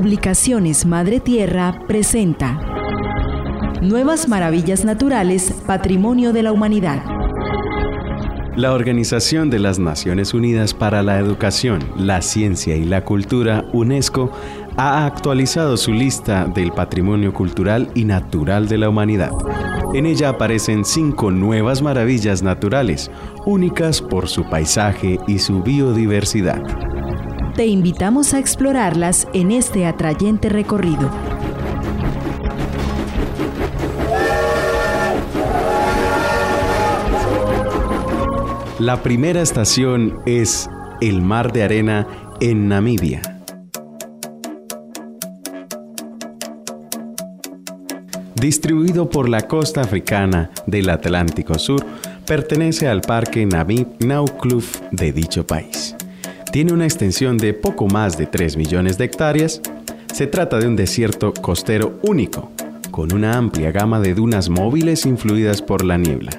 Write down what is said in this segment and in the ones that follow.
Publicaciones Madre Tierra presenta Nuevas Maravillas Naturales, Patrimonio de la Humanidad. La Organización de las Naciones Unidas para la Educación, la Ciencia y la Cultura, UNESCO, ha actualizado su lista del patrimonio cultural y natural de la humanidad. En ella aparecen cinco nuevas maravillas naturales, únicas por su paisaje y su biodiversidad. Te invitamos a explorarlas en este atrayente recorrido. La primera estación es el Mar de Arena en Namibia. Distribuido por la costa africana del Atlántico Sur, pertenece al Parque Namib Naukluf de dicho país. Tiene una extensión de poco más de 3 millones de hectáreas. Se trata de un desierto costero único, con una amplia gama de dunas móviles influidas por la niebla.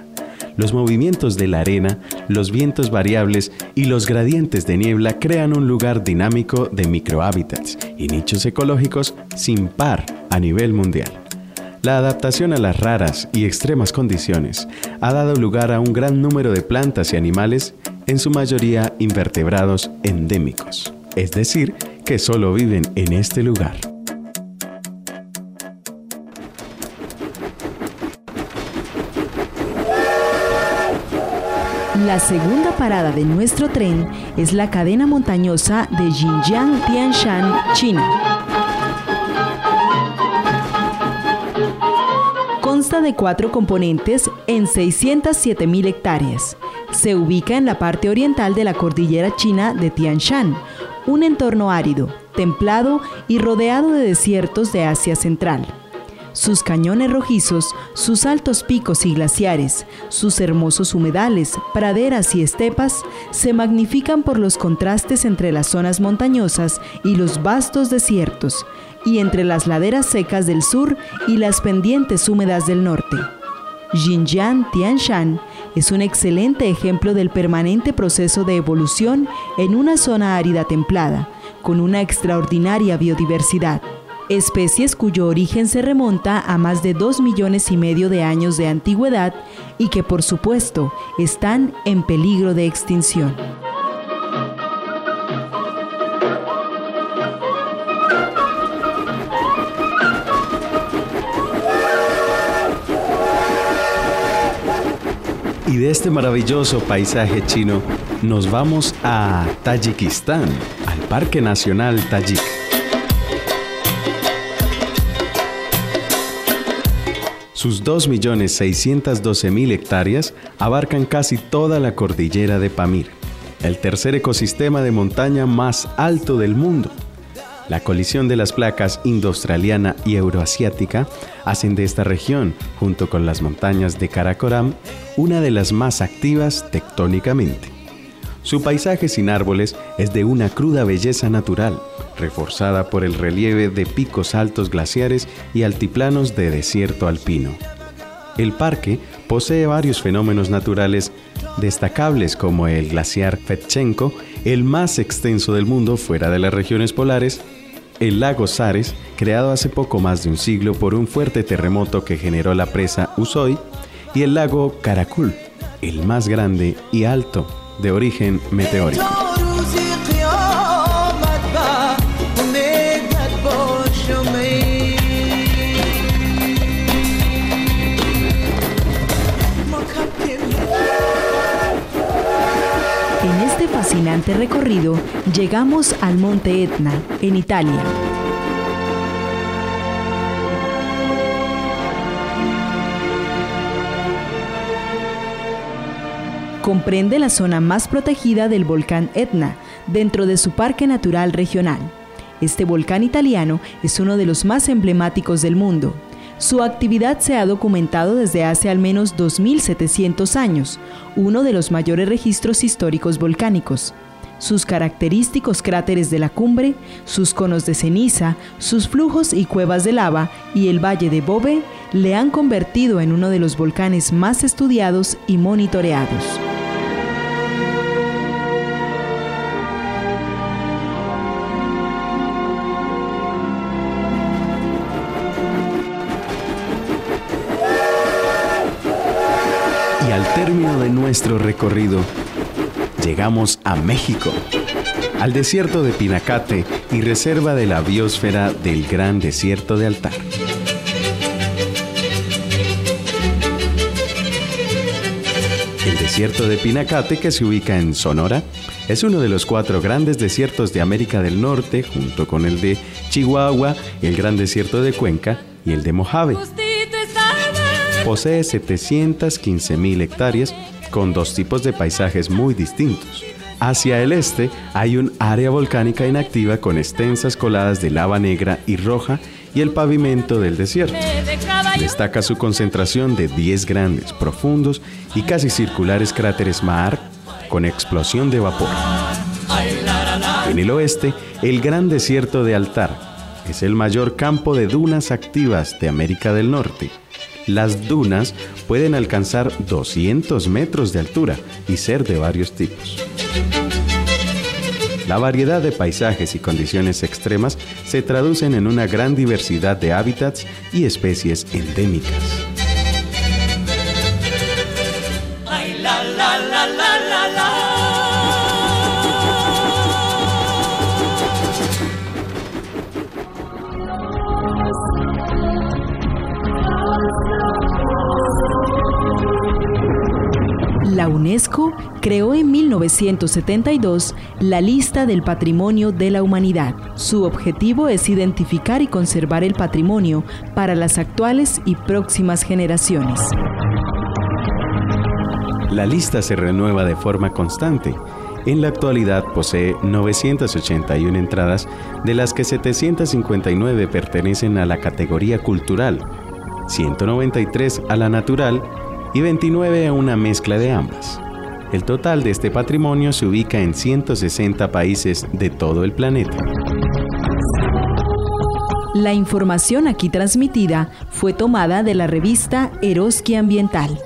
Los movimientos de la arena, los vientos variables y los gradientes de niebla crean un lugar dinámico de microhábitats y nichos ecológicos sin par a nivel mundial. La adaptación a las raras y extremas condiciones ha dado lugar a un gran número de plantas y animales en su mayoría invertebrados endémicos, es decir, que solo viven en este lugar. La segunda parada de nuestro tren es la cadena montañosa de Xinjiang Tianshan, China. Consta de cuatro componentes en 607.000 hectáreas se ubica en la parte oriental de la cordillera china de Tian Shan, un entorno árido, templado y rodeado de desiertos de Asia Central. Sus cañones rojizos, sus altos picos y glaciares, sus hermosos humedales, praderas y estepas se magnifican por los contrastes entre las zonas montañosas y los vastos desiertos, y entre las laderas secas del sur y las pendientes húmedas del norte. Xinjiang Tianshan es un excelente ejemplo del permanente proceso de evolución en una zona árida templada, con una extraordinaria biodiversidad. Especies cuyo origen se remonta a más de 2 millones y medio de años de antigüedad y que por supuesto están en peligro de extinción. Y de este maravilloso paisaje chino nos vamos a Tayikistán, al Parque Nacional Tayik. Sus 2.612.000 hectáreas abarcan casi toda la cordillera de Pamir, el tercer ecosistema de montaña más alto del mundo la colisión de las placas indo-australiana y euroasiática hacen de esta región, junto con las montañas de Karakoram, una de las más activas tectónicamente. Su paisaje sin árboles es de una cruda belleza natural, reforzada por el relieve de picos altos glaciares y altiplanos de desierto alpino. El parque posee varios fenómenos naturales destacables como el glaciar Fetchenko, el más extenso del mundo fuera de las regiones polares, el lago Sares, creado hace poco más de un siglo por un fuerte terremoto que generó la presa Usoy, y el lago Karakul, el más grande y alto, de origen meteórico. Recorrido, llegamos al Monte Etna, en Italia. Comprende la zona más protegida del volcán Etna, dentro de su Parque Natural Regional. Este volcán italiano es uno de los más emblemáticos del mundo, su actividad se ha documentado desde hace al menos 2.700 años, uno de los mayores registros históricos volcánicos sus característicos cráteres de la cumbre, sus conos de ceniza, sus flujos y cuevas de lava y el valle de Bobe le han convertido en uno de los volcanes más estudiados y monitoreados. Y al término de nuestro recorrido, llegamos a México, al desierto de Pinacate y reserva de la biosfera del Gran Desierto de Altar. El desierto de Pinacate, que se ubica en Sonora, es uno de los cuatro grandes desiertos de América del Norte, junto con el de Chihuahua, el Gran Desierto de Cuenca y el de Mojave. Posee 715.000 hectáreas con dos tipos de paisajes muy distintos. Hacia el este hay un área volcánica inactiva con extensas coladas de lava negra y roja y el pavimento del desierto. Destaca su concentración de 10 grandes, profundos y casi circulares cráteres mar con explosión de vapor. En el oeste, el Gran Desierto de Altar es el mayor campo de dunas activas de América del Norte las dunas pueden alcanzar 200 metros de altura y ser de varios tipos. La variedad de paisajes y condiciones extremas se traducen en una gran diversidad de hábitats y especies endémicas. UNESCO creó en 1972 la lista del patrimonio de la humanidad. Su objetivo es identificar y conservar el patrimonio para las actuales y próximas generaciones. La lista se renueva de forma constante. En la actualidad posee 981 entradas, de las que 759 pertenecen a la categoría cultural, 193 a la natural y 29 a una mezcla de ambas. El total de este patrimonio se ubica en 160 países de todo el planeta. La información aquí transmitida fue tomada de la revista Eroski Ambiental.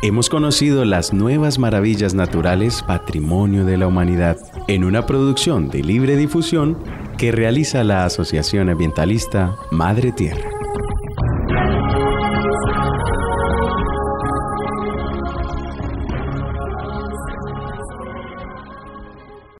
Hemos conocido las nuevas maravillas naturales Patrimonio de la Humanidad en una producción de libre difusión que realiza la Asociación Ambientalista Madre Tierra.